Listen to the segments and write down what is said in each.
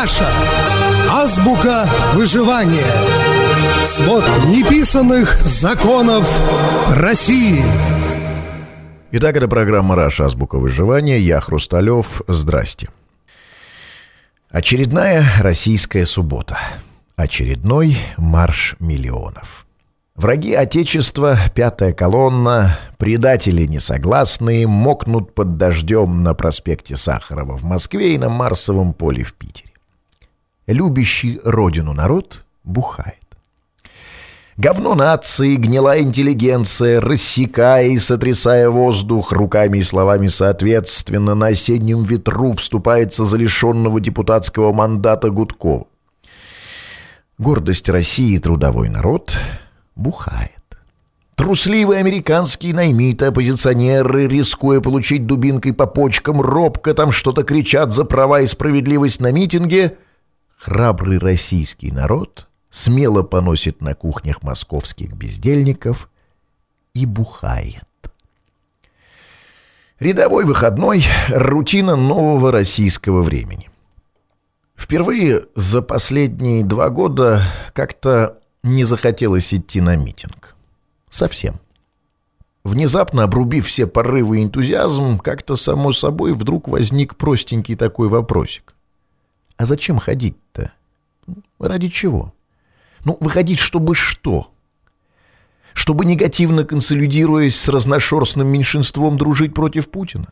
Russia. Азбука выживания. Свод неписанных законов России. Итак, это программа «Russia. Азбука выживания». Я Хрусталев. Здрасте. Очередная российская суббота. Очередной марш миллионов. Враги Отечества, пятая колонна, предатели несогласные мокнут под дождем на проспекте Сахарова в Москве и на Марсовом поле в Питере. Любящий родину народ бухает. Говно нации, гнилая интеллигенция, рассекая и сотрясая воздух, руками и словами соответственно, на осеннем ветру вступается за лишенного депутатского мандата Гудкова. Гордость России трудовой народ бухает. Трусливые американские наймиты, оппозиционеры, рискуя получить дубинкой по почкам, робко там что-то кричат за права и справедливость на митинге. Храбрый российский народ смело поносит на кухнях московских бездельников и бухает. Рядовой выходной – рутина нового российского времени. Впервые за последние два года как-то не захотелось идти на митинг. Совсем. Внезапно обрубив все порывы и энтузиазм, как-то само собой вдруг возник простенький такой вопросик. А зачем ходить-то? Ради чего? Ну, выходить, чтобы что? Чтобы негативно консолидируясь с разношерстным меньшинством дружить против Путина?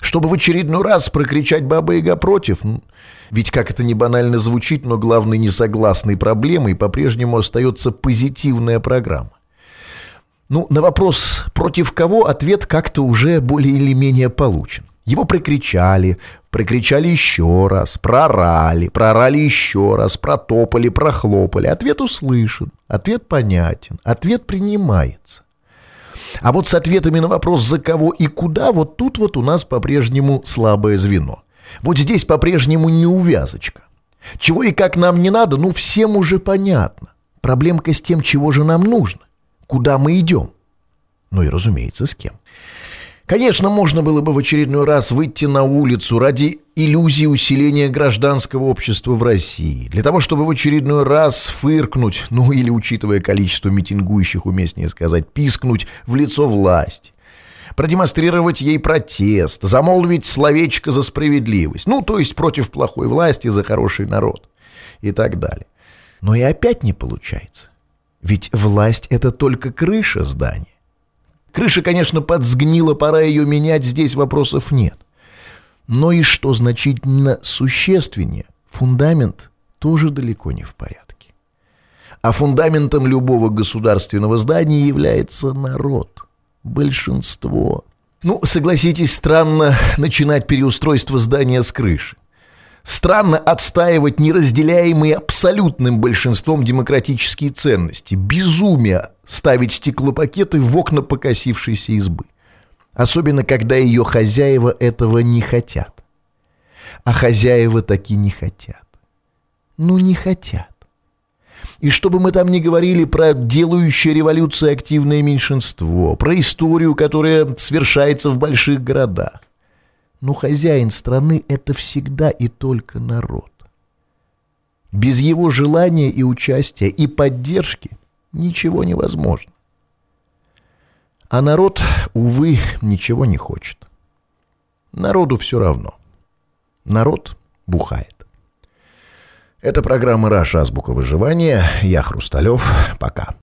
Чтобы в очередной раз прокричать «Баба Яга против»? Ведь, как это не банально звучит, но главной несогласной проблемой по-прежнему остается позитивная программа. Ну, на вопрос «против кого?» ответ как-то уже более или менее получен. Его прокричали, прокричали еще раз, прорали, прорали еще раз, протопали, прохлопали. Ответ услышан, ответ понятен, ответ принимается. А вот с ответами на вопрос «за кого и куда» вот тут вот у нас по-прежнему слабое звено. Вот здесь по-прежнему неувязочка. Чего и как нам не надо, ну всем уже понятно. Проблемка с тем, чего же нам нужно. Куда мы идем. Ну и, разумеется, с кем. Конечно, можно было бы в очередной раз выйти на улицу ради иллюзии усиления гражданского общества в России, для того, чтобы в очередной раз фыркнуть, ну или, учитывая количество митингующих, уместнее сказать, пискнуть в лицо власти, продемонстрировать ей протест, замолвить словечко за справедливость, ну, то есть против плохой власти, за хороший народ и так далее. Но и опять не получается. Ведь власть — это только крыша здания. Крыша, конечно, подсгнила, пора ее менять, здесь вопросов нет. Но и что значительно существеннее, фундамент тоже далеко не в порядке. А фундаментом любого государственного здания является народ, большинство. Ну, согласитесь, странно начинать переустройство здания с крыши. Странно отстаивать неразделяемые абсолютным большинством демократические ценности. Безумие ставить стеклопакеты в окна покосившейся избы. Особенно, когда ее хозяева этого не хотят. А хозяева таки не хотят. Ну, не хотят. И чтобы мы там не говорили про делающее революцию активное меньшинство, про историю, которая совершается в больших городах. Но хозяин страны — это всегда и только народ. Без его желания и участия, и поддержки ничего невозможно. А народ, увы, ничего не хочет. Народу все равно. Народ бухает. Это программа «Раша. Азбука выживания». Я Хрусталев. Пока.